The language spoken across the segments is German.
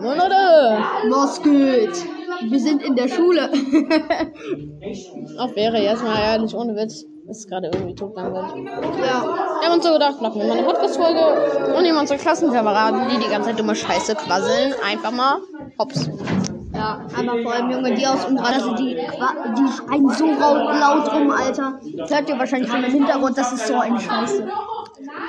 No, no. Was geht? Wir sind in der Schule. Auch wäre jetzt mal ehrlich, ohne Witz. Das ist gerade irgendwie totlangweilig. ja. Wir haben uns so gedacht, machen wir mal eine Podcast-Folge und nehmen unsere Klassenkameraden, die die ganze Zeit dumme Scheiße quasseln, einfach mal hops. Ja, aber vor allem Junge, die aus unserer Klasse, die, qua- die schreien so laut, rum, Alter. Hört ihr wahrscheinlich von dem Hintergrund, das ist so eine Scheiße.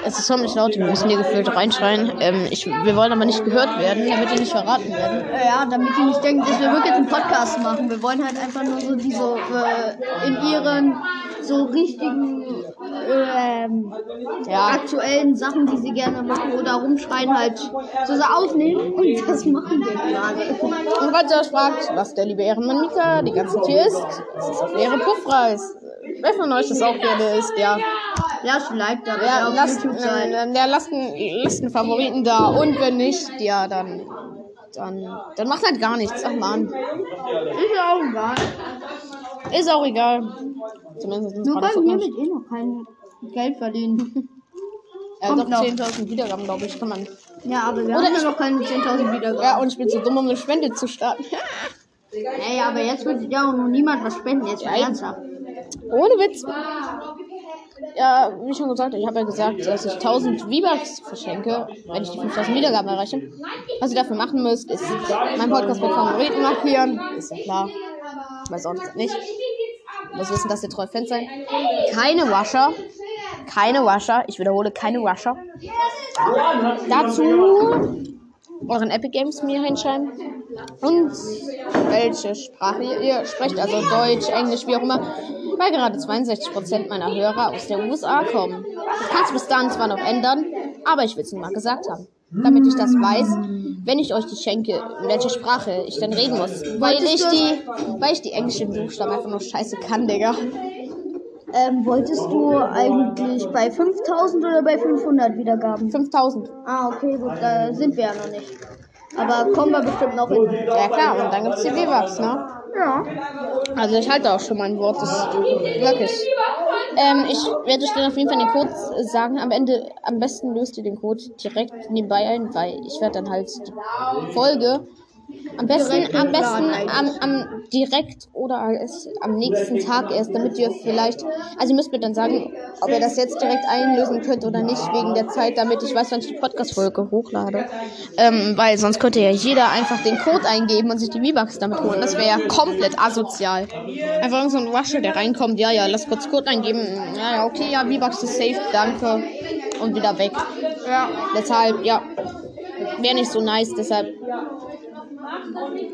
Es ist ziemlich laut, wir müssen hier gefühlt reinschreien. Ähm, ich, wir wollen aber nicht gehört werden, damit die nicht verraten werden. Ja, damit die nicht denken, dass wir wirklich einen Podcast machen. Wir wollen halt einfach nur so die so äh, in ihren so richtigen ähm, Ja, aktuellen Sachen, die sie gerne machen oder rumschreien, halt so, so aufnehmen. Und das machen wir gerade. und euch fragt, was der liebe Ehrenmann Mika die ganze hier ist, es ist auf leere Puffreis. Wer von euch das auch gerne ist, ja. Lasst ein Like da, Ja, auf lasst, YouTube sein. äh, ja, lasst, einen, lasst einen Favoriten da. Und wenn nicht, ja, dann, dann, dann macht halt gar nichts. Ach man. Ist ja auch egal. Ist auch egal. Zumindest Nur gerade weil wir mit eh noch kein Geld verdienen. Er hat doch noch. 10.000 Wiedergaben, glaube ich. Kann man. Ja, aber wir Oder haben ja noch keine 10.000 Wiedergaben. Ja, und ich bin zu dumm, um eine Spende zu starten. Ey, aber jetzt wird ja auch noch niemand was spenden, jetzt mal Ja, ernsthaft. Ohne Witz. Ja, wie schon gesagt, ich habe ja gesagt, dass ich 1000 V-Bucks verschenke, wenn ich die 5000 Wiedergaben erreiche. Was ihr dafür machen müsst, ist meinen Podcast mit Favoriten markieren. Ist ja klar. Weiß auch nicht. Muss wissen, dass ihr treue Fans seid. Keine Washer. Keine Washer. Ich wiederhole, keine Washer. Dazu euren Epic Games mir hinschreiben. Und welche Sprache ihr, sprecht, also Deutsch, Englisch, wie auch immer, weil gerade 62% meiner Hörer aus der USA kommen. Das kannst du bis dahin zwar noch ändern, aber ich will es nur mal gesagt haben. Damit ich das weiß, wenn ich euch die schenke, in welcher Sprache ich dann reden muss. Weil ich die, weil ich die englischen Buchstaben einfach nur scheiße kann, Digga. Ähm, wolltest du eigentlich bei 5000 oder bei 500 Wiedergaben? 5000. Ah, okay, gut, da sind wir ja noch nicht. Aber kommen wir bestimmt noch hin. Ja klar, und dann gibt's die V-Bucks, ne? Ja. Also ich halte auch schon mein Wort, das ist wirklich. Ähm, ich werde euch dann auf jeden Fall den Code sagen. Am Ende, am besten löst ihr den Code direkt nebenbei ein, weil ich werde dann halt die Folge am besten, Direkt am besten am, am direkt oder als, am nächsten Tag erst, damit ihr vielleicht, also ihr müsst mir dann sagen, ob ihr das jetzt direkt einlösen könnt oder nicht, wegen der Zeit, damit ich weiß, wann ich die Podcast-Folge hochlade. Ähm, weil sonst könnte ja jeder einfach den Code eingeben und sich die V-Bucks damit holen. Das wäre ja komplett asozial. Einfach so ein Rusher, der reinkommt, ja, ja, lass kurz Code eingeben. Ja, ja, okay, ja, V-Bucks ist safe, danke. Und wieder weg. Ja. Deshalb, ja, wäre nicht so nice, deshalb.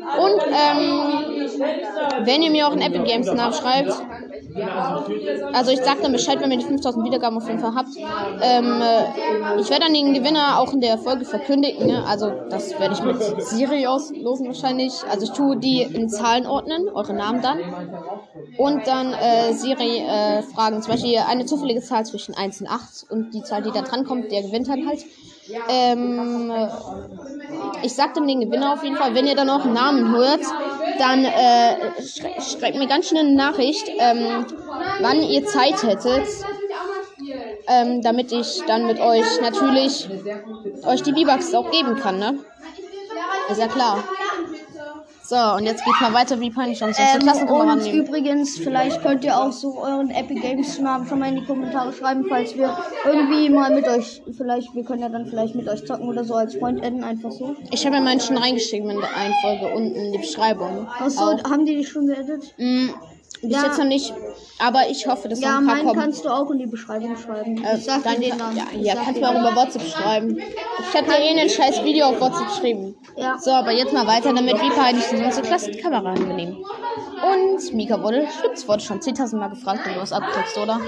Und, ähm, wenn ihr mir auch in Epic Games nachschreibt, also ich sag dann Bescheid, wenn ihr die 5000 Wiedergaben auf jeden Fall habt. Ähm, äh, ich werde dann den Gewinner auch in der Folge verkündigen. Ne? Also das werde ich mit Siri auslosen wahrscheinlich. Also ich tue die in Zahlen ordnen, eure Namen dann. Und dann äh, Siri äh, fragen, zum Beispiel eine zufällige Zahl zwischen 1 und 8 und die Zahl, die da dran kommt, der gewinnt dann halt. Ähm, äh, ich sag dann den Gewinner auf jeden Fall. Wenn ihr dann auch Namen hört, dann äh, schrei schreibt mir ganz schnell eine Nachricht, ähm, wann ihr Zeit hättet, ähm, damit ich dann mit euch natürlich euch die V-Bucks auch geben kann, ne? Ist ja klar. So, und jetzt geht's mal weiter, wie peinlich uns Ähm, Klassenkameraden und übrigens, vielleicht könnt ihr auch so euren Epic Games Namen schon mal in die Kommentare schreiben, falls wir irgendwie mal mit euch, vielleicht, wir können ja dann vielleicht mit euch zocken oder so als Freund adden, einfach so. Ich habe ja meinen schon reingeschrieben in der einen Folge unten in die Beschreibung. Achso, haben die dich schon geaddet? Mm, bis Ja. jetzt noch nicht, aber ich hoffe, dass Ja, noch ein paar meinen kommen. kannst du auch in die Beschreibung schreiben. Äh, Ich sag dann, den Namen. ja, Ich ja kannst du auch über WhatsApp schreiben. Ich dir eh ein scheiß Video auf WhatsApp geschrieben. Ja. So, aber jetzt mal weiter damit, wie peinlich sind unsere Klassenkameraden benehmen. Und Mika wurde, stimmt's, wurde schon 10.000 Mal gefragt, wenn du was abkriegst, oder?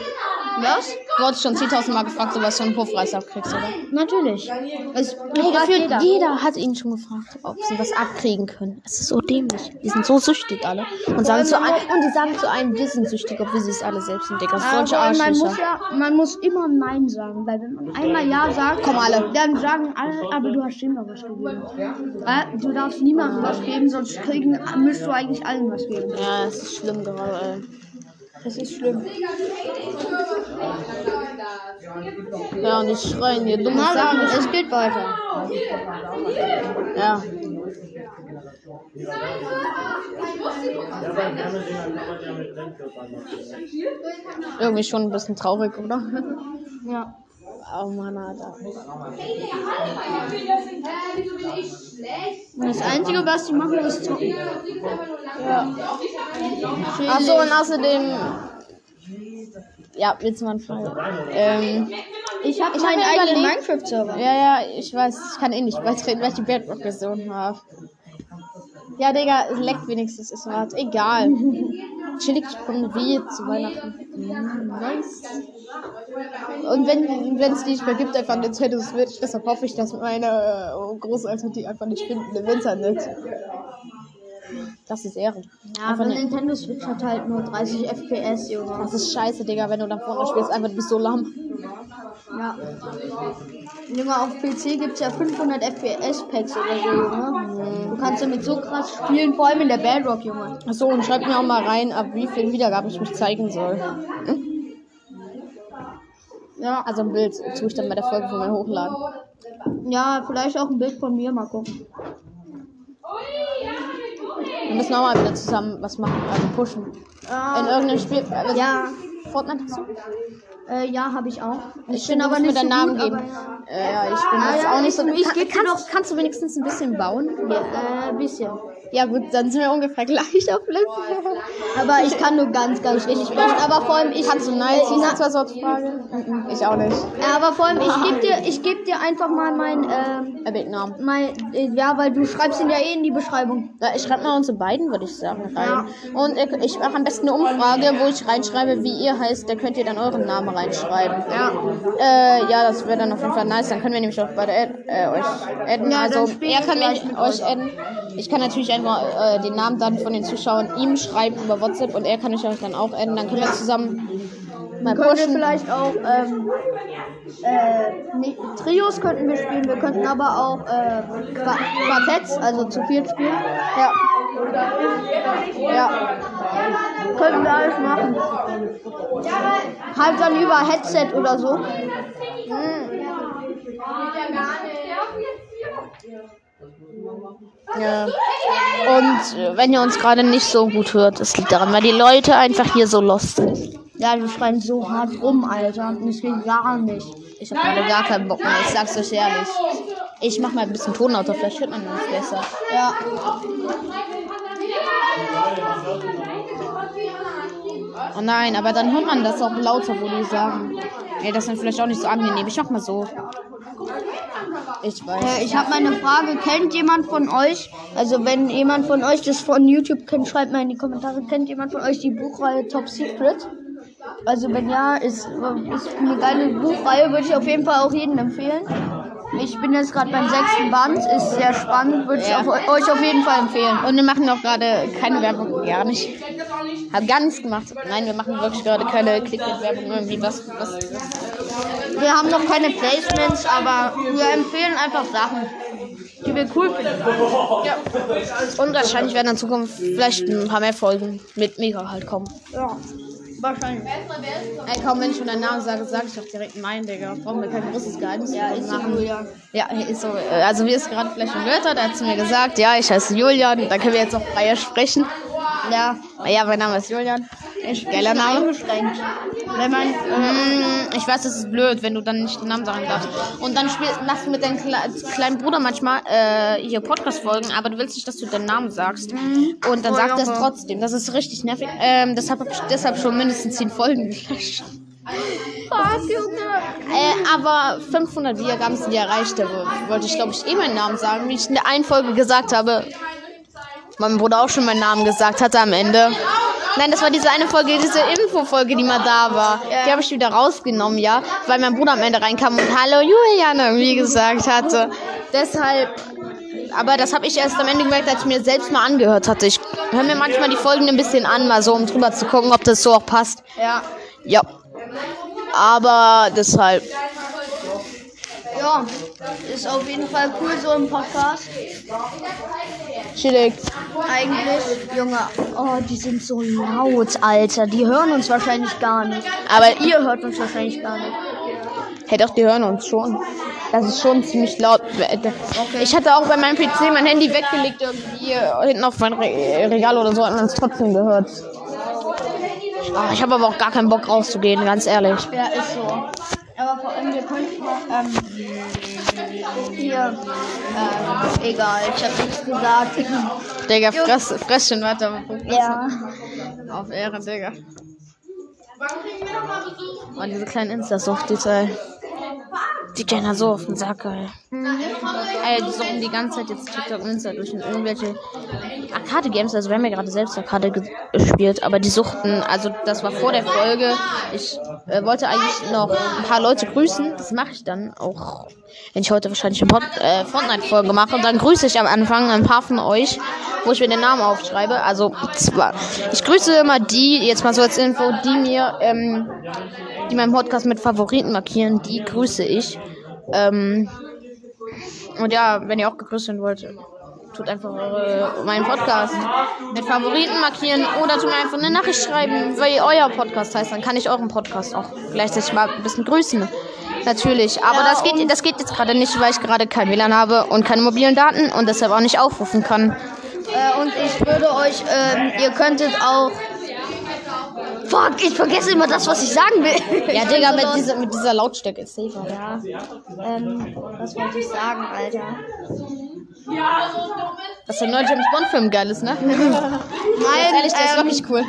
Was? Wurde schon 10.000 Mal gefragt, ob du was von Puffreis abkriegst, oder? Natürlich. Es fragt gefühlt jeder. jeder. hat ihn schon gefragt, ob sie was abkriegen können. Es ist so dämlich. Die sind so süchtig alle. Und sagen zu einem, und die sagen zu einem, wir sind süchtig, obwohl sie es alle selbst sind, Digga. Solche Aber man muss Arschlöcher. ja, man muss immer Nein sagen, weil wenn man einmal Ja sagt, Kommen alle. dann sagen alle, aber du hast immer was gegeben. Äh, du darfst niemandem was geben, sonst kriegen, müsst du eigentlich allen was geben. Ja, es ist schlimm gerade, ey. Das ist schlimm. Ja, und die schreien hier dumme Sachen. es geht weiter. Ja. Irgendwie schon ein bisschen traurig, oder? Ja. Oh Mann, Alter. Das Einzige, was die machen, ist zocken. Achso, und außerdem. Ja, jetzt mal eine Frage. Ähm, Ich habe Ich meinen hab mir eigenen Minecraft-Server. ja, ja, ich weiß, ich kann eh nicht beitreten, weil ich die Bedrock-Version habe. Ja, Digga, es leckt wenigstens, ist was. Egal. Chillig von wie zu Weihnachten. Nice. Und wenn es die nicht mehr gibt, einfach Nintendo Switch, deshalb hoffe ich, dass meine äh, Großeltern die einfach nicht finden im Internet. Das ist Ehre. Ja, Einfach aber ne- Nintendo Switch hat halt nur 30 FPS, Junge. Das ist scheiße, Digga, wenn du da vorne spielst, einfach du bist so lahm. Ja. Junge, auf PC gibt's ja 500 FPS-Packs oder so, Junge. Du kannst damit so krass spielen, vor allem in der Bedrock, Junge. Achso, und schreibt mir auch mal rein, ab wie vielen Wiedergaben ich mich zeigen soll. Ja. Also ein Bild tue ich dann bei der Folge von mir hochladen. Ja, vielleicht auch ein Bild von mir, mal gucken. Wir müssen auch mal wieder zusammen was machen, also pushen. In irgendeinem Spiel. Äh, Ja, Fortnite du? Äh, ja, habe ich auch. Ich, finde, bin aber nicht so deinen Namen gut, geben. Äh, ja, ich bin Ah, jetzt ja, auch nicht so. ich- ich Kann, kannst, kannst du wenigstens ein bisschen bauen? ja, äh, ein bisschen. Ja, gut, dann sind wir ungefähr gleich auf Level. Aber ich kann nur ganz, ganz wenig sprechen. Aber vor allem, ich. Kannst du nice? Äh, Wie na- ist zwar so die Frage? Mhm, Ich auch nicht. Ja, aber vor allem, ich gebe dir, ich geb dir einfach mal mein, ähm, Epic-Namen. mein, äh, ja, weil du schreibst ihn ja eh in die Beschreibung. Ja, ich schreibe mal unsere beiden, würde ich sagen, rein. Und ich, ich mache am besten eine Umfrage, wo ich reinschreibe, wie ihr heißt. Da könnt ihr dann euren Namen reinschreiben. Ja. Äh, ja, das wäre dann auf jeden Fall nice. Dann können wir nämlich auch beide add, äh, euch adden. Ja, also, er kann mich euch adden. Ich kann natürlich einfach äh, den Namen dann von den Zuschauern ihm schreiben über WhatsApp und er kann euch dann auch adden. Dann können wir zusammen mal Können wir pushen. vielleicht auch, ähm, äh, nee, Trios könnten wir spielen, wir könnten aber auch, äh, Qua- Quartetts, also zu viert spielen. Ja. Ja. Könnten wir alles machen. Halt dann über Headset oder so. Ja. Und äh, wenn ihr uns gerade nicht so gut hört, das liegt daran, weil die Leute einfach hier so lost sind. Ja, wir schreien so hart rum, Alter. Das geht gar nicht. Ich habe gerade gar keinen Bock mehr, ich sag's euch ehrlich. Ich mach mal ein bisschen Ton lauter, vielleicht hört man uns besser. Ja. Oh nein, aber dann hört man das auch lauter, wo die sagen. Ey, das ist dann vielleicht auch nicht so angenehm. Ich mach mal so. Ich weiß. Äh, ich habe meine Frage, kennt jemand von euch, also wenn jemand von euch das von YouTube kennt, schreibt mal in die Kommentare, kennt jemand von euch die Buchreihe Top Secret? Also wenn ja, ist, ist eine geile Buchreihe, würde ich auf jeden Fall auch jedem empfehlen. Ich bin jetzt gerade beim sechsten Band, ist sehr spannend, würde ich Ja. auf, euch auf jeden Fall empfehlen. Und wir machen auch gerade keine Werbung, gar nicht. Hab gar nichts gemacht. Nein, wir machen wirklich gerade keine Clickbait-Werbung irgendwie. Was, was, was. Wir haben noch keine Placements, aber wir empfehlen einfach Sachen, die wir cool finden. Und wahrscheinlich werden in Zukunft vielleicht ein paar mehr Folgen mit Mega halt kommen. Ja, wahrscheinlich. Ey, kaum wenn ich schon deinen Namen sage, sage ich doch direkt meinen, Digga. Brauchen wir kein großes Geheimnis Ja, ist so, machen. Julian. Ja, ist so. äh, Also wie es gerade vielleicht schon gehört hat, sie mir gesagt, ja, ich heiße Julian. Da können wir jetzt auch freier sprechen. Ja, Ja, mein Name ist Julian. Geiler bisschen Name. eingeschränkt. Wenn man, Mm, Ich weiß, das ist blöd, wenn du dann nicht den Namen sagen darfst. Und dann spiel, machst du mit deinem Kle kleinen Bruder manchmal äh, hier Podcast-Folgen, aber du willst nicht, dass du deinen Namen sagst. Und dann sagt er es trotzdem. Das ist richtig nervig. Ähm, deshalb habe ich deshalb schon mindestens 10 Folgen gelöscht. Fuck, Junge. Äh, aber 500 Wiedergaben sind ja erreicht. Da wollte ich, glaube ich, eh meinen Namen sagen. Wie ich in der einen Folge gesagt habe, mein Bruder auch schon meinen Namen gesagt hatte am Ende. Nein, das war diese eine Folge, diese Info-Folge, die mal da war. Die habe ich wieder rausgenommen, ja, weil mein Bruder am Ende reinkam und Hallo Julian irgendwie gesagt hatte. Deshalb, aber das habe ich erst am Ende gemerkt, als ich mir selbst mal angehört hatte. Ich höre mir manchmal die Folgen ein bisschen an, mal so, um drüber zu gucken, ob das so auch passt. Ja. Ja. Aber deshalb. Ja, ist auf jeden Fall cool so ein Podcast. Chillig. Eigentlich, Junge, oh, die sind so laut, Alter. Die hören uns wahrscheinlich gar nicht. Aber Ihr hört uns wahrscheinlich gar nicht. Hey, doch, die hören uns schon. Das ist schon ziemlich laut. Ich hatte auch bei meinem PC mein Handy weggelegt, irgendwie äh, hinten auf mein Re Regal oder so, hat man es trotzdem gehört. Ah, ich habe aber auch gar keinen Bock rauszugehen, ganz ehrlich. Ja, ist so. Aber vor allem, wir könnten ähm, hier, ähm, egal, ich habe nichts gesagt. Digga, fress, fress schon weiter. ja. Auf Ehre, Digga. Oh, diese kleinen Insta-Sucht, diese. Die gehen da so auf den Sack, ey. Ey, die suchen die ganze Zeit jetzt TikTok und Insta durch in irgendwelche Arcade-Games. Also, wir haben ja gerade selbst Arcade ge- gespielt, aber die suchten, also, das war vor der Folge. Ich äh, wollte eigentlich noch ein paar Leute grüßen. Das mache ich dann auch, wenn ich heute wahrscheinlich eine Pod äh, Fortnite-Folge mache. Und dann grüße ich am Anfang ein paar von euch, wo ich mir den Namen aufschreibe. Also, zwar, ich grüße immer die, jetzt mal so als Info, die mir, ähm, die meinen Podcast mit Favoriten markieren, die grüße ich. Ähm, und ja, wenn ihr auch gegrüßt werden wollt, tut einfach eure, meinen Podcast mit Favoriten markieren oder tut mir einfach eine Nachricht schreiben, wie euer Podcast heißt. Dann kann ich euren Podcast auch gleichzeitig mal ein bisschen grüßen. Natürlich. Aber Ja, das, geht, das geht jetzt gerade nicht, weil ich gerade kein WLAN habe und keine mobilen Daten und deshalb auch nicht aufrufen kann. Äh, und ich würde euch, ähm, ihr könntet auch. Fuck, ich vergesse immer das, was ich sagen will. Ja, Digga, mit dieser, mit dieser Lautstärke ist safer. Ja, ähm, was wollte ich sagen, Alter? Dass der neue James Bond-Film geil ist, ne? Nein, Ehrlich, der ist ähm, wirklich cool.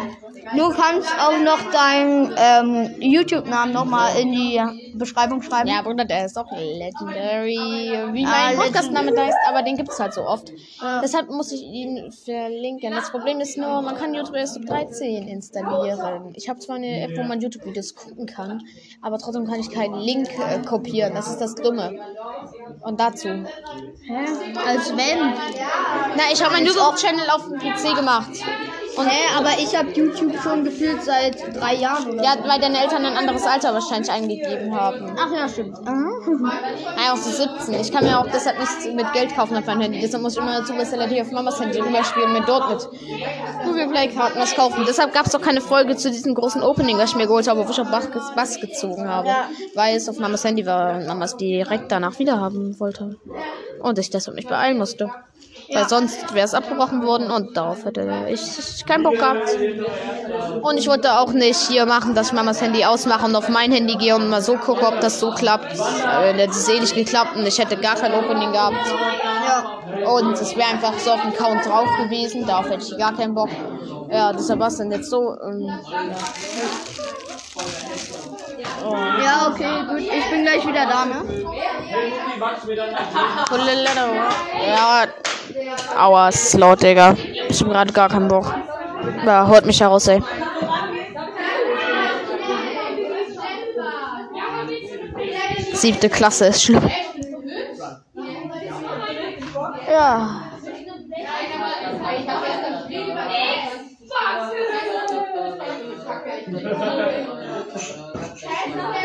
Du kannst auch noch deinen ähm, YouTube-Namen nochmal in die Beschreibung schreiben. Ja, Bruder, der ist auch Legendary, wie Ah, mein Podcast-Name da heißt, aber den gibt's halt so oft. Deshalb muss ich ihn verlinken. Das Problem ist nur, man kann YouTube erst ab 13 installieren. Ich habe zwar eine App, wo man YouTube-Videos gucken kann, aber trotzdem kann ich keinen Link äh, kopieren. Das ist das Dumme. Und dazu. Hä? Als wenn? Na, ich habe meinen YouTube-Channel auf dem PC gemacht. Und, Hä, aber ich habe YouTube schon gefühlt seit drei Jahren oder Ja, weil deine Eltern ein anderes Alter wahrscheinlich eingegeben haben. Ach ja, stimmt. Naja, auch so 17. Ich kann mir auch deshalb nicht mit Geld kaufen auf mein Handy. Deshalb muss ich immer Super Celebrity auf Mamas Handy rüberspielen und mir dort mit Google Play Karten was kaufen. Deshalb gab es auch keine Folge zu diesem großen Opening, was ich mir geholt habe, wo ich auf Bass, Bass gezogen habe. Ja. Weil es auf Mamas Handy war und Mamas direkt danach wieder haben wollte. Und ich deshalb mich beeilen musste. Weil sonst wäre es abgebrochen worden und darauf hätte ich keinen Bock gehabt. Und ich wollte auch nicht hier machen, dass ich Mamas Handy ausmache und auf mein Handy gehe und mal so gucke, ob das so klappt. Äh, Das ist eh nicht geklappt und ich hätte gar kein Opening gehabt. Ja. Und es wäre einfach so auf dem Count drauf gewesen. Darauf hätte ich gar keinen Bock. Ja, deshalb war es dann jetzt so. Ähm, Ja, okay, gut. Ich bin gleich wieder da, ne? ja. Aua, es ist laut, Digga. Ich hab gerade gar keinen Bock. Ja, holt mich heraus, ey. Siebte Klasse ist schlimm. Ja.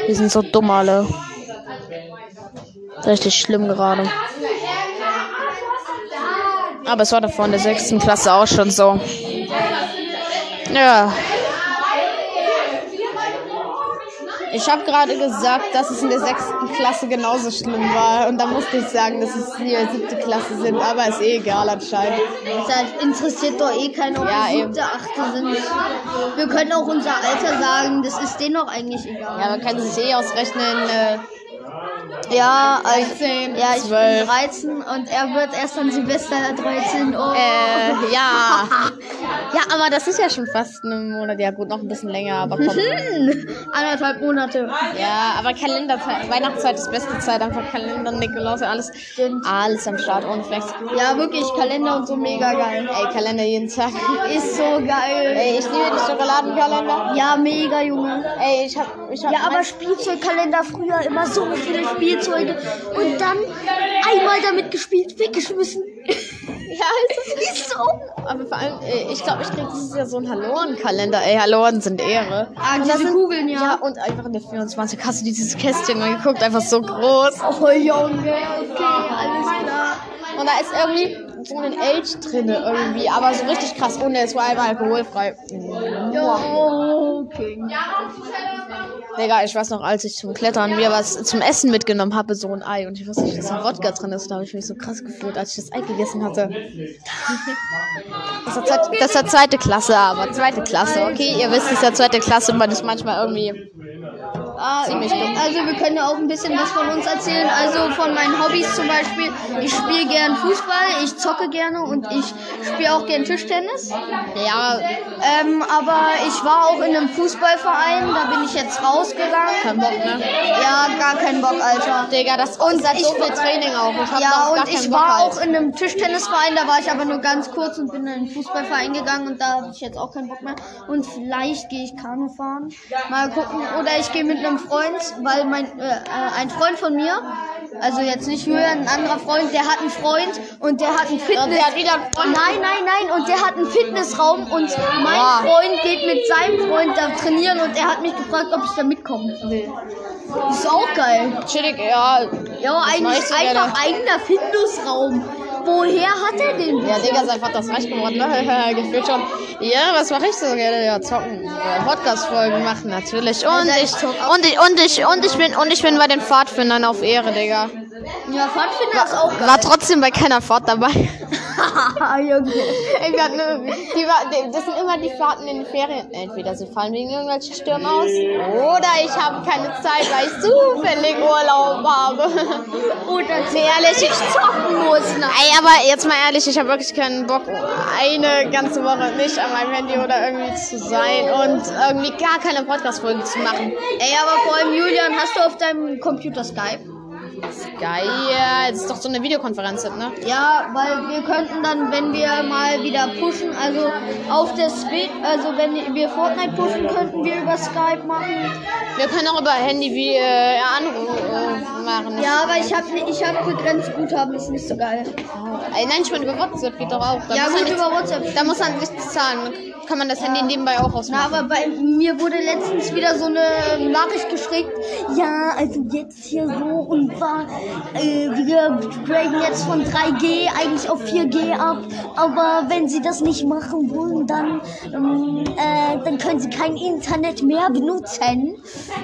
Wir sind so dumm alle. Richtig schlimm gerade. Aber es war davor in der sechsten Klasse auch schon so. Ja. Ich habe gerade gesagt, dass es in der sechsten Klasse genauso schlimm war. Und da musste ich sagen, dass es hier siebte Klasse sind. Aber ist eh egal anscheinend. Das interessiert doch eh keinen, ob Ja, wir siebte, achte sind. Wir können auch unser Alter sagen, das ist denen doch eigentlich egal. Ja, man kann sich eh ausrechnen. Äh, Ja, also, 13, ja, ich 12. bin 13 und er wird erst an Silvester 13. Oh. Äh, ja. Ja, aber das ist ja schon fast ein Monat. Ja, gut, noch ein bisschen länger, aber komm. Hm, anderthalb Monate. Ja, aber Kalenderzeit, Weihnachtszeit ist beste Zeit, einfach Kalender, Nikolaus, alles, Stimmt. alles am Start, ohne Flex. Ja, wirklich, Kalender und so mega geil. Ey, Kalender jeden Tag. Ist so geil. Ey, ich liebe die Schokoladenkalender. Ja, mega, Junge. Ey, ich hab, ich hab, Ja, aber Spielzeugkalender früher immer so viele Spielzeuge und dann einmal damit gespielt, weggeschmissen. ja, ist, so. aber vor allem, ey, ich glaube, ich krieg dieses Jahr so einen Halloren-Kalender. Ey, Halloren sind Ehre. Ah, diese sind- Kugeln, ja. Ja, und einfach in der 24 hast du dieses Kästchen mal geguckt, einfach so groß. Oh, Junge, okay, alles klar. Und da ist irgendwie so ein Elch drin irgendwie, aber so richtig krass. Und der ist vor allem alkoholfrei. Jo, okay. Digga, ich weiß noch, als ich zum Klettern mir was zum Essen mitgenommen habe, so ein Ei und ich wusste nicht, dass da Wodka drin ist. Da habe ich mich so krass gefühlt, als ich das Ei gegessen hatte. Das zweit- das ja zweite Klasse, aber zweite Klasse, okay? Ihr wisst, es ist ja zweite Klasse, man ist manchmal irgendwie. Ah, Ziemlich dumm. also wir können ja auch ein bisschen was von uns erzählen. Also von meinen Hobbys zum Beispiel. Ich spiele gern Fußball, ich zocke gerne und ich spiele auch gern Tischtennis. Ja, Ähm, aber ich war auch in einem Fußballverein, da bin ich jetzt rausgegangen. kein Bock, ne? Ja, gar keinen Bock, Alter. Digga, das Und ist viel Training auch. Ich Ja, und ich Bock war halt. auch in einem Tischtennisverein, da war ich aber nur ganz kurz und bin in einen Fußballverein gegangen und da habe ich jetzt auch keinen Bock mehr. Und vielleicht gehe ich Kanu fahren. Mal gucken. Oder ich gehe mit einem Freund, weil mein äh, äh, ein Freund von mir, also jetzt nicht Julian, ein anderer Freund, der hat einen Freund und der hat einen Fitness. der hat wieder einen Freund. Nein, nein, nein. Und der hat einen Fitnessraum und mein Boah. Freund geht mit seinem Freund da trainieren und er hat mich gefragt, ob ich da mitkommen will. Das ist auch geil. Chillig, ja. Ja, eigentlich einfach eigener Fitnessraum. Woher hat er den? Ja, Digga, sein Vater ist reich geworden, ne? Gefühlt schon. Ja, was mache ich so gerne? Ja, zocken. Podcast-Folgen machen, natürlich. Und ich und ich, und ich, und ich bin, und ich bin bei den Pfadfindern auf Ehre, Digga. Ja, Pfadfinder ist auch geil. War trotzdem bei keiner Fahrt dabei. Junge. Ey, wir hatten, ne, die, war- die, das sind immer die Fahrten in den Ferien. Entweder sie fallen wegen irgendwelchen Stürmen aus oder ich habe keine Zeit, weil ich zufällig Urlaub habe. Oder Nee, ehrlich, ich zocken muss. Na. Ey, aber jetzt mal ehrlich, ich habe wirklich keinen Bock, eine ganze Woche nicht an meinem Handy oder irgendwie zu sein und irgendwie gar keine Podcast-Folgen zu machen. Ey, aber vor allem Julian, hast du auf deinem Computer Skype? Geil, das ist doch so eine Videokonferenz, ne? Ja, weil wir könnten dann, wenn wir mal wieder pushen, also auf der Switch, also wenn wir Fortnite pushen, könnten wir über Skype machen. Wir können auch über Handy wie äh, Anruf äh, machen. Ja, aber ich habe ich hab begrenzt Guthaben, ist nicht so geil. Ey, nein, ich meine, über WhatsApp geht doch auch. Da Ja, gut, über WhatsApp. Da muss man nichts zahlen. Kann man das Handy nebenbei auch Na, ausmachen. aber bei mir wurde letztens wieder so eine Nachricht geschickt. Ja, also jetzt hier so und war, äh, wir graden jetzt von 3G eigentlich auf 4G ab. Aber wenn sie das nicht machen wollen, dann, ähm, äh, dann können sie kein Internet mehr benutzen.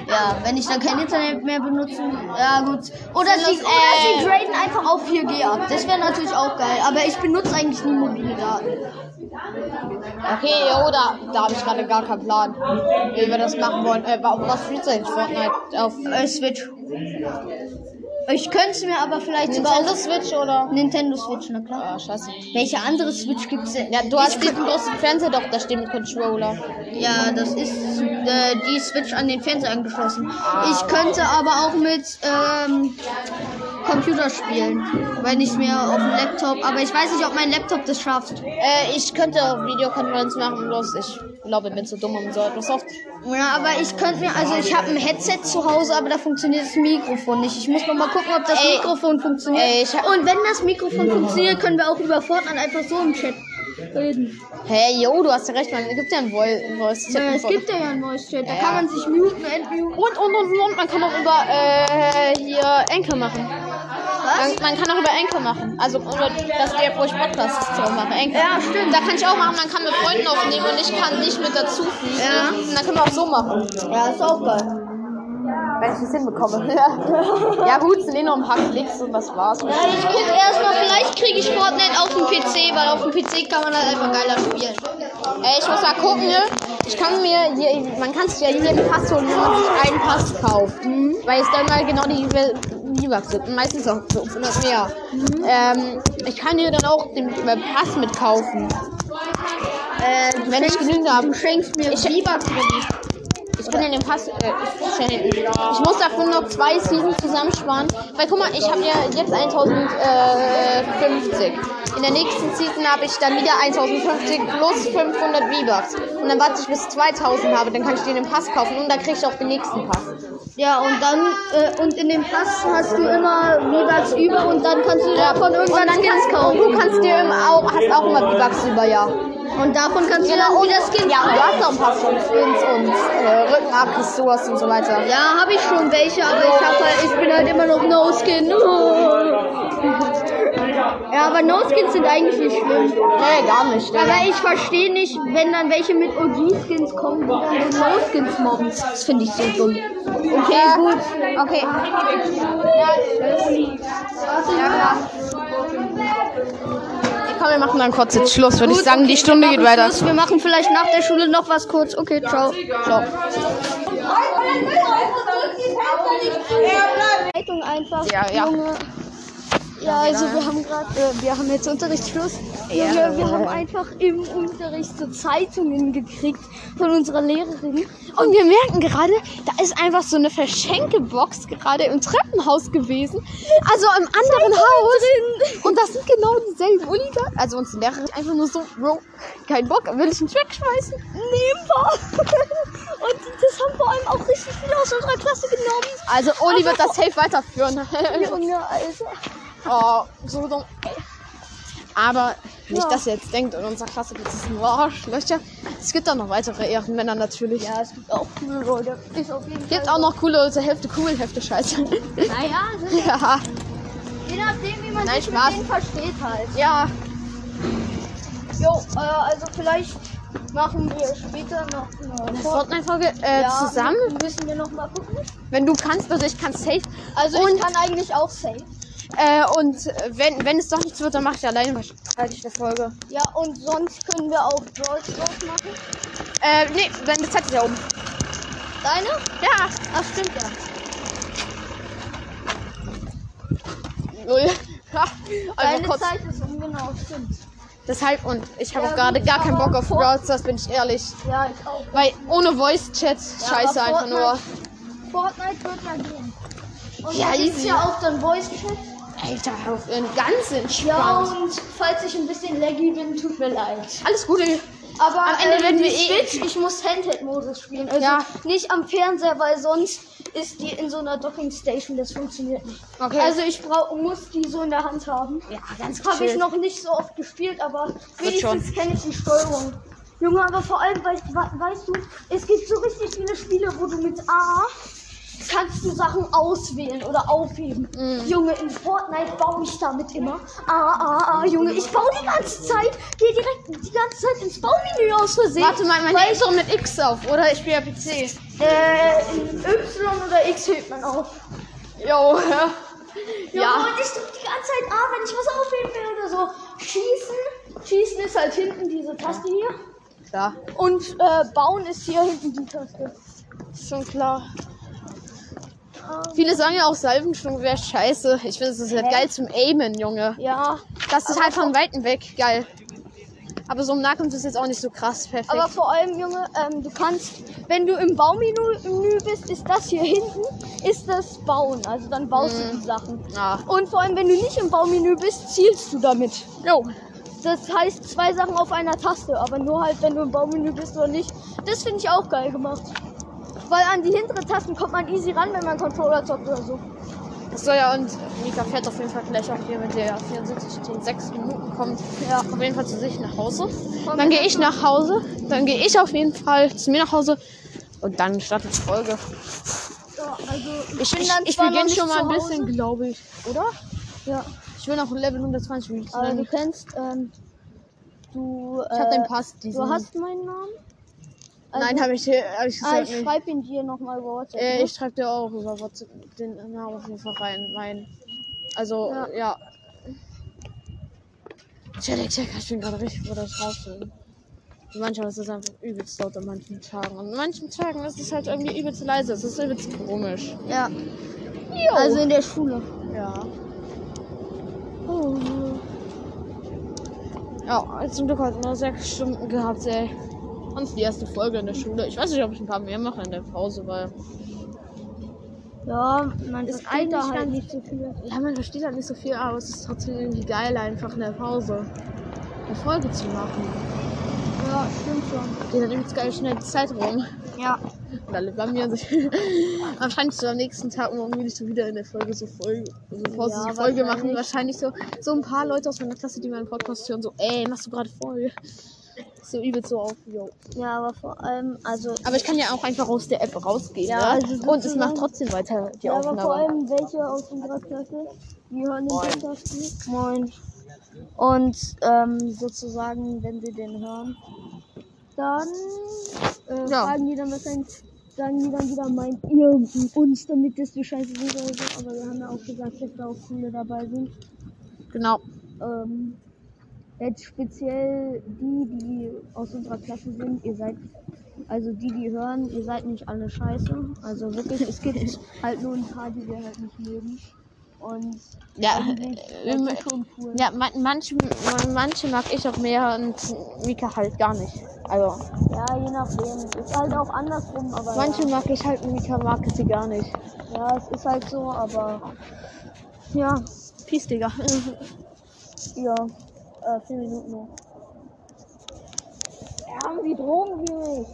Ja, wenn ich dann kein Internet mehr benutzen, ja gut. Oder sie, das, oder sie äh, graden einfach auf 4G ab. Das wäre natürlich auch geil. Aber ich benutze eigentlich nie mobile Daten. Okay, jo, da, da habe ich gerade gar keinen Plan, wie wir das machen wollen. Äh, wa- was spielst du eigentlich Fortnite? Auf Äh, Switch. Ich könnte es mir aber vielleicht sogar Nintendo auf Switch oder? Nintendo Switch, na klar. Ah, scheiße. Welche andere Switch gibt's denn? Ja, du hast diesen großen Fernseher doch, da steht mit Controller. Ja, das ist äh, die Switch an den Fernseher angeschlossen. Ich könnte aber auch mit ähm, Computer spielen, wenn ich mir auf dem Laptop. Aber ich weiß nicht, ob mein Laptop das schafft. Äh, ich könnte auch Videokonferenz machen, bloß ich glaube, ich bin zu dumm, um so etwas oft. Ja, aber ich könnte mir, also ich habe ein Headset zu Hause, aber da funktioniert das Mikrofon nicht. Ich muss noch mal gucken, ob das Ey, Mikrofon funktioniert. ey, Und wenn das Mikrofon funktioniert, können wir auch über Fortnite einfach so im Chat reden. Hey, jo, du hast ja recht, man gibt ja ein Voi- Voice Chat. Äh, es gibt ja ein Voice Chat, da Ja. kann man sich muten, entmuten. und, und, und, und, man kann auch über, äh, hier Enkel machen. Man, man kann auch über Enkel machen. Also, über das der, wo ich Podcasts so mache. Enkel. Ja, stimmt. Da kann ich auch machen, man kann mit Freunden aufnehmen und ich kann nicht mit dazu fügen. Ja. Und dann können wir auch so machen. Ja, ist auch geil. Wenn ich das hinbekomme. Ja, ja gut, sind eh noch ein paar Klicks und das war's. Ja, ich guck erstmal, vielleicht kriege ich Fortnite auf dem PC, weil auf dem PC kann man halt einfach geiler spielen. Ey, ich muss mal gucken, ne? Ich kann mir hier, man kann sich ja hier einen Pass holen, wenn man sich einen Pass kauft. Weil es dann mal genau die V-Bucks sind. Meistens auch so 500 mehr. Ähm, ich kann hier dann auch den äh, Pass mitkaufen. Äh, Wenn ich genügend habe. Du schenkst mir Ich- V-Bucks-Kredit. Ich kann ja den Pass äh, schenken. Ich muss dafür noch zwei Seasons zusammensparen. Weil guck mal, ich habe ja jetzt 1050. In der nächsten Season habe ich dann wieder 1050 plus 500 V-Bucks. Und dann warte ich bis 2000 habe, dann kann ich den Pass kaufen und dann kriege ich auch den nächsten Pass. Ja, und dann, äh, und in dem Pass hast du immer V-Bucks über und dann kannst du davon irgendwann Skins kaufen. und du kannst dir im, auch, hast auch immer V-Bucks über, ja. Und davon kannst du dann wieder Skins Ja, und du hast auch ein paar von Skins und äh, Rückenaccessoires und so weiter. Ja, habe ich schon welche, aber ich hab halt, ich bin halt immer noch No Skin. Ja, aber No-Skins sind eigentlich nicht schlimm. Nee, gar nicht. Aber ich verstehe nicht, wenn dann welche mit OG-Skins kommen, die dann so No-Skins mobben. Das finde ich so dumm. Okay, gut. Okay. Ja. Komm, wir machen dann kurz jetzt Schluss, würde ich sagen. Die okay, Stunde wir geht weiter. Schluss. Wir machen vielleicht nach der Schule noch was kurz. Okay, ciao. Ciao. Zeitung einfach. Ja, ja. Junge. Ja, also wir haben gerade, äh, wir haben jetzt Unterrichtsschluss. Ja. wir haben einfach im Unterricht so Zeitungen gekriegt von unserer Lehrerin. Und wir merken gerade, da ist einfach so eine Verschenkebox gerade im Treppenhaus gewesen. Also im anderen Haus. Und das sind genau dieselben Oliver. Also unsere Lehrerin einfach nur so, Bro, kein Bock, will ich nicht wegschmeißen? Nehmen wir. Und das haben vor allem auch richtig viele aus unserer Klasse genommen. Also Oli wird das safe weiterführen. Junge, Alter. Oh, so dumm. Aber nicht, Ja. dass ihr jetzt denkt, in unserer Klasse gibt es nur Arschlöcher. Es gibt auch noch weitere Ehrenmänner natürlich. Ja, es gibt auch coole Leute. Ist auf jeden Gibt Fall. auch noch coole zur Hälfte cool, Hälfte scheiße. Naja, ja. je nachdem, wie man Nein, sich Spaß. mit denen versteht halt. Ja. Jo, äh, also vielleicht machen wir später noch eine Fortnite-Folge äh, Ja, zusammen. Müssen wir noch mal gucken. Wenn du kannst, also ich kann safe. Also Und- ich kann eigentlich auch safe. Äh, und wenn, wenn es doch nichts wird, dann mache ich alleine wahrscheinlich eine Folge. Ja, und sonst können wir auch Brawl Stars machen. Äh, nee, deine Zeit ist ja oben. Deine? Ja. Ach, stimmt ja. Null. Deine kurz. Zeit ist um, genau, stimmt. Deshalb und ich habe Ja, auch gerade gar keinen Bock auf Brawl Stars, bin ich ehrlich. Ja, ich auch. Weil ohne Voice-Chat, scheiße aber einfach nur. Fortnite wird mal gehen. Und Ja, easy. ja auch dann Voice Chat. Alter, auf äh, ganz Ja, entspannt. und falls ich ein bisschen laggy bin, tut mir leid. Alles Gute. Aber Am Ende ähm, werden wir eh- Switch, ich muss Handheld-Modus spielen. Also Ja. nicht am Fernseher, weil sonst ist die in so einer Docking Station. Das funktioniert nicht. Okay. Also ich brauch, muss die so in der Hand haben. ja, ganz Habe ich noch nicht so oft gespielt, aber wenigstens kenne ich die Steuerung. Junge, aber vor allem, weißt, we- weißt du, es gibt so richtig viele Spiele, wo du mit A kannst du Sachen auswählen oder aufheben. Mhm. Junge, in Fortnite baue ich damit immer. Ah, ah, ah, Junge, ich baue die ganze Zeit, gehe direkt die ganze Zeit ins Baumenü aus Versehen. Warte mal, mein Handy ist doch mit X auf, oder? Ich spiele ja PC. Äh, in Y oder X hebt man auf. Jo. Ja. Ja. Und ich drück die ganze Zeit A, wenn ich was aufheben will oder so. Schießen. Schießen ist halt hinten diese Taste hier. Ja, Und äh, bauen ist hier hinten die Taste. ist schon klar. Viele sagen ja auch, Salvenschwung wäre scheiße. Ich finde, es ist halt geil zum Aimen, Junge. Ja. Das ist halt von Weitem weg geil. Aber so im Nahkampf ist jetzt auch nicht so krass perfekt. Aber vor allem, Junge, ähm, du kannst, wenn du im Baumenü Menü bist, ist das hier hinten, ist das Bauen. Also dann baust du die Sachen. Ah. Und vor allem, wenn du nicht im Baumenü bist, zielst du damit. Jo. Das heißt, zwei Sachen auf einer Taste, aber nur halt, wenn du im Baumenü bist oder nicht. Das finde ich auch geil gemacht. Weil an die hinteren Tasten kommt man easy ran, wenn man Controller zockt oder so. So ja, und Mika fährt auf jeden Fall gleich auch hier mit der 74 in 6 Minuten kommt. Ja. Auf jeden Fall zu sich nach Hause. Komm, Dann gehe ich nach Hause. Dann gehe ich auf jeden Fall zu mir nach Hause. Und dann startet die Folge. Ja, also Ich, bin ich, ich beginne schon mal ein bisschen, glaube ich. Oder? Ja, Ich will noch Level 120 Minuten. aber du kennst, ähm, du. Ich äh, den Pass. Diesen. Du hast meinen Namen? Nein, habe ich, hab ich Ah, gesagt. ich nicht. schreibe ihn dir nochmal über WhatsApp. Äh, ne? ich schreibe dir auch über WhatsApp den Namen auf jeden Fall rein. Mein. Also, Ja. ja. Check, check, ich bin gerade richtig froh, dass ich raus bin. Manchmal ist es einfach übelst laut an manchen Tagen. Und an manchen Tagen ist es halt irgendwie übelst leise. Es ist übelst komisch. ja, Jo. also in der Schule. ja. Oh. Ja, zum Glück heute nur sechs Stunden gehabt, ey. Und die erste Folge in der Schule. Ich weiß nicht, ob ich ein paar mehr mache in der Pause, weil. Ja, man Ist versteht da halt nicht so viel. Ja, man versteht halt nicht so viel, aber es ist trotzdem irgendwie geil, einfach in der Pause eine Folge zu machen. Ja, stimmt schon. Geht dann übelst geil schnell die Zeit rum. Ja. Und alle blamieren sich. wahrscheinlich so am nächsten Tag morgen will ich so wieder in der Folge so Folge, so Pause Ja, die Folge machen. Wahrscheinlich so, so ein paar Leute aus meiner Klasse, die meinen Podcast hören, so, ey, machst du gerade voll. So übelst so auf, yo. Ja, aber vor allem, also. Aber ich kann ja auch einfach aus der App rausgehen, Ja, ne? also Und es sozusagen- macht trotzdem weiter die Ja, aber vor Aufnahme. allem welche aus unserer Klasse, die hören den Podcast nicht. Moin. Und ähm, sozusagen, wenn sie den hören, dann äh, Ja. fragen die dann wahrscheinlich, sagen die dann wieder, meint ihr uns, damit das wir scheiße sind oder so. Aber wir haben ja auch gesagt, dass da auch viele dabei sind. Genau. Ähm, jetzt speziell die, die aus unserer Klasse sind, ihr seid, also die, die hören, ihr seid nicht alle scheiße. Also wirklich, es gibt halt nur ein paar, die wir halt nicht mögen. Und Ja, äh, schon cool. Ja, man, manche, man, manche mag ich auch mehr und Mika halt gar nicht. Also, Ja, je nachdem. Ist halt auch andersrum, aber manche mag ich halt, Mika mag sie gar nicht. ja, ja, es ist halt so, aber ja, Peace, Digga. ja, äh, vier Minuten noch. Haben Sie Drogen für mich?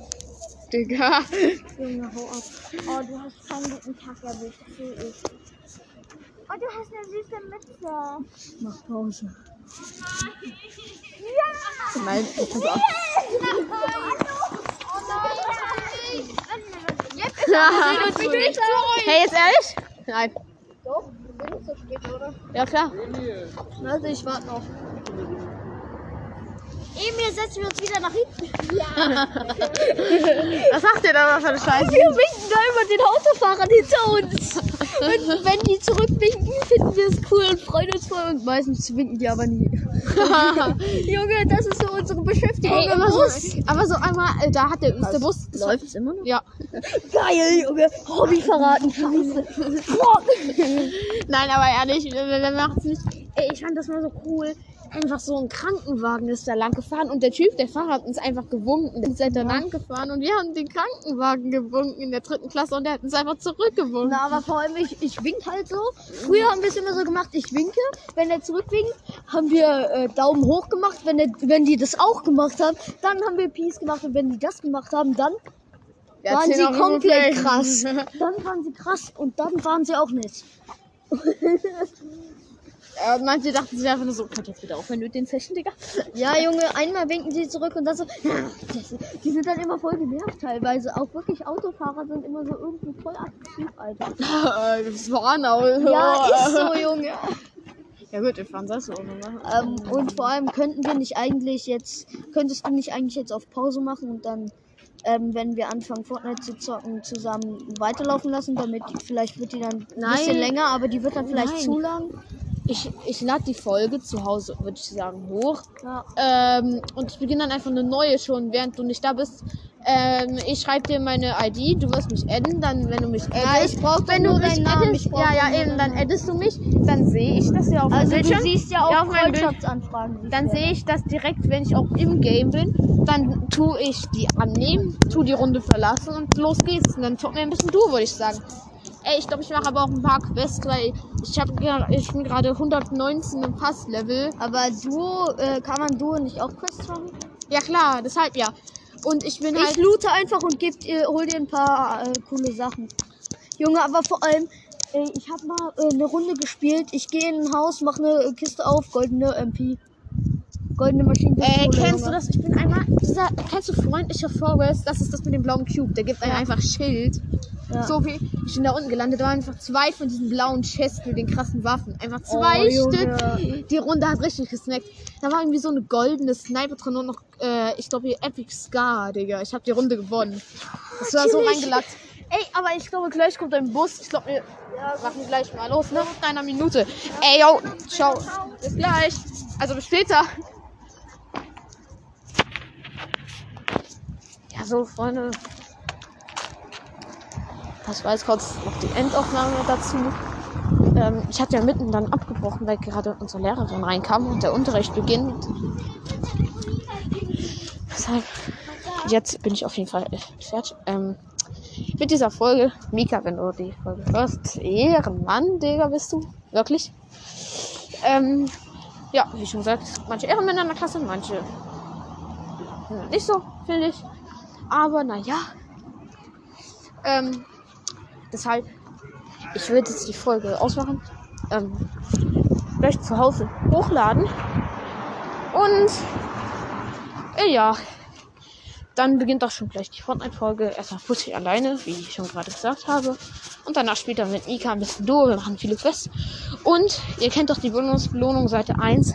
Digga. Junge, hau ab. Oh, du hast keinen guten Tag erwischt, sehe ich. Oh, du hast eine süße Mütze. Mach Pause. Nein, ich pass auf. hey, jetzt ehrlich? Nein. Doch, wir sind nicht so spät, oder? Ja, klar. Also, ich warte noch. Emil, setzen wir uns wieder nach hinten. Was macht ihr da für eine Scheiße? Wir winken da immer den Autofahrern hinter uns. Und wenn die zurückwinken, finden wir es cool und freuen uns voll. Und meistens winken die aber nie. Junge, das ist so unsere Beschäftigung Ey, im immer Bus. so, aber so einmal, äh, da hat der, ist der Bus. Läuft es immer noch? Ja. Geil, Junge. Hobby verraten, scheiße. Nein, aber ehrlich, wer, wer macht's nicht? Ey, ich fand das mal so cool. Einfach so ein Krankenwagen ist da lang gefahren und der Typ, der Fahrer hat uns einfach gewunken. Der ist da lang gefahren und wir haben den Krankenwagen gewunken in der dritten Klasse und der hat uns einfach zurückgewunken. Na, aber vor allem, ich, ich wink halt so. Früher haben wir es immer so gemacht, ich winke. Wenn er zurückwinkt, haben wir äh, Daumen hoch gemacht. Wenn, der, wenn die das auch gemacht haben, dann haben wir Peace gemacht. Und wenn die das gemacht haben, dann Der waren sie komplett krass. Dann waren sie krass und dann waren sie auch nicht. Äh, manche dachten sich einfach nur so, könnt jetzt wieder aufhören mit den Session, Digga? Ja, Junge, einmal winken sie zurück und dann so. Das, die sind dann immer voll genervt teilweise. Auch wirklich Autofahrer sind immer so irgendwie voll aktiv, Alter. das waren auch. Ja, ist so, Junge. Ja gut, wir fahren das so. Ne? Ähm, und vor allem könnten wir nicht eigentlich jetzt, könntest du nicht eigentlich jetzt auf Pause machen und dann, ähm, wenn wir anfangen Fortnite zu zocken, zusammen weiterlaufen lassen, damit vielleicht wird die dann ein Nein. bisschen länger, aber die wird dann vielleicht Nein. zu lang. Ich, ich lade die Folge zu Hause, würde ich sagen, hoch. Ja. Ähm, und ich beginne dann einfach eine neue schon, während du nicht da bist. Ähm, ich schreibe dir meine ID, du wirst mich adden, dann wenn du mich addest, doch wenn du mich addest, ja, ja, eben, dann addest du mich, dann sehe ich das ja auf Also du Bildschirm. siehst ja auch Ja, auf meinem. Freundschaftsanfragen. Dann du ja. sehe ich das direkt, wenn ich auch im Game bin. Dann tue ich die annehmen, tue die Runde verlassen und los geht's. Und dann tut mir ein bisschen du, würde ich sagen. Ey, ich glaube, ich mache aber auch ein paar Quests, weil ich habe ich bin gerade 119 im Passlevel. Aber Duo, äh, kann man Duo nicht auch Quests machen? Ja klar, deshalb ja. Und ich bin Ich halt. loote einfach und geb, dir- hol dir ein paar äh, coole Sachen. Junge, aber vor allem, ey, ich habe mal äh, eine Runde gespielt. Ich gehe in ein Haus, mache eine Kiste auf, goldene MP. Goldene Maschinenpistole. Ey, kennst du das? Ich bin einmal. Dieser, kennst du freundlicher Forest? Das ist das mit dem blauen Cube. Der gibt einem einfach Schild. Ja. So viel. Ich bin da unten gelandet. Da waren einfach zwei von diesen blauen Chests mit den krassen Waffen. Einfach zwei Oh. Stück. Die Runde hat richtig gesnackt. Da war irgendwie so eine goldene Sniper drin und noch, äh, ich glaube, hier Epic Scar, Digga. Ich habe die Runde gewonnen. Das war so reingelackt. Ey, aber ich glaube, gleich kommt ein Bus. Ich glaube, wir machen gleich mal los, ne? In einer Minute. Ey, yo, ciao. Bis gleich. Also bis später. Ja, so, Freunde. Das war jetzt kurz noch die Endaufnahme dazu. Ähm, ich hatte ja mitten dann abgebrochen, weil gerade unsere Lehrerin reinkam und der Unterricht beginnt. Deshalb, jetzt bin ich auf jeden Fall fertig. Ähm, mit dieser Folge. Mika, wenn du die Folge hörst. Ehrenmann, Digga, bist du. Wirklich. Ähm, ja, wie schon gesagt, manche Ehrenmänner in der Klasse, manche nicht so, finde ich. Aber naja. Ähm, deshalb, ich würde jetzt die Folge ausmachen. Ähm, gleich zu Hause hochladen. Und äh, ja, dann beginnt doch schon gleich die Fortnite-Folge. Erstmal Pussy alleine, wie ich schon gerade gesagt habe. Und danach spielt er mit Mika ein bisschen Duo. Wir machen viele Quests. Und ihr kennt doch die Belohnungsbelohnung Seite 1.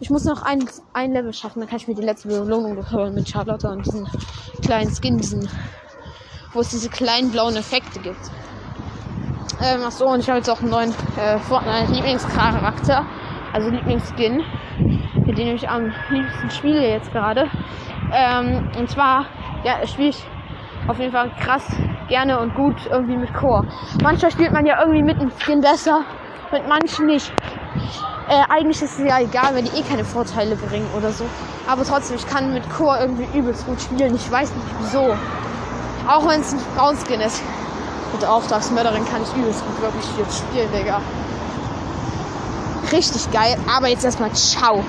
Ich muss noch ein, ein Level schaffen, dann kann ich mir die letzte Belohnung holen mit Charlotte und diesen kleinen Skin, diesen, wo es diese kleinen blauen Effekte gibt. Ähm, ach so, und ich habe jetzt auch einen neuen äh, Fortnite-Lieblingscharakter, also Lieblingsskin, mit dem ich am liebsten spiele jetzt gerade. Ähm, und zwar, ja, spiele ich auf jeden Fall krass gerne und gut irgendwie mit Core. Manchmal spielt man ja irgendwie mit dem Skin besser, mit manchen nicht. Äh, eigentlich ist es ja egal, wenn die eh keine Vorteile bringen oder so. Aber trotzdem, ich kann mit Core irgendwie übelst gut spielen. Ich weiß nicht wieso. Auch wenn es ein Frauenskin ist. Mit Auftragsmörderin kann ich übelst gut wirklich viel spielen, Digga. Richtig geil. Aber jetzt erstmal ciao.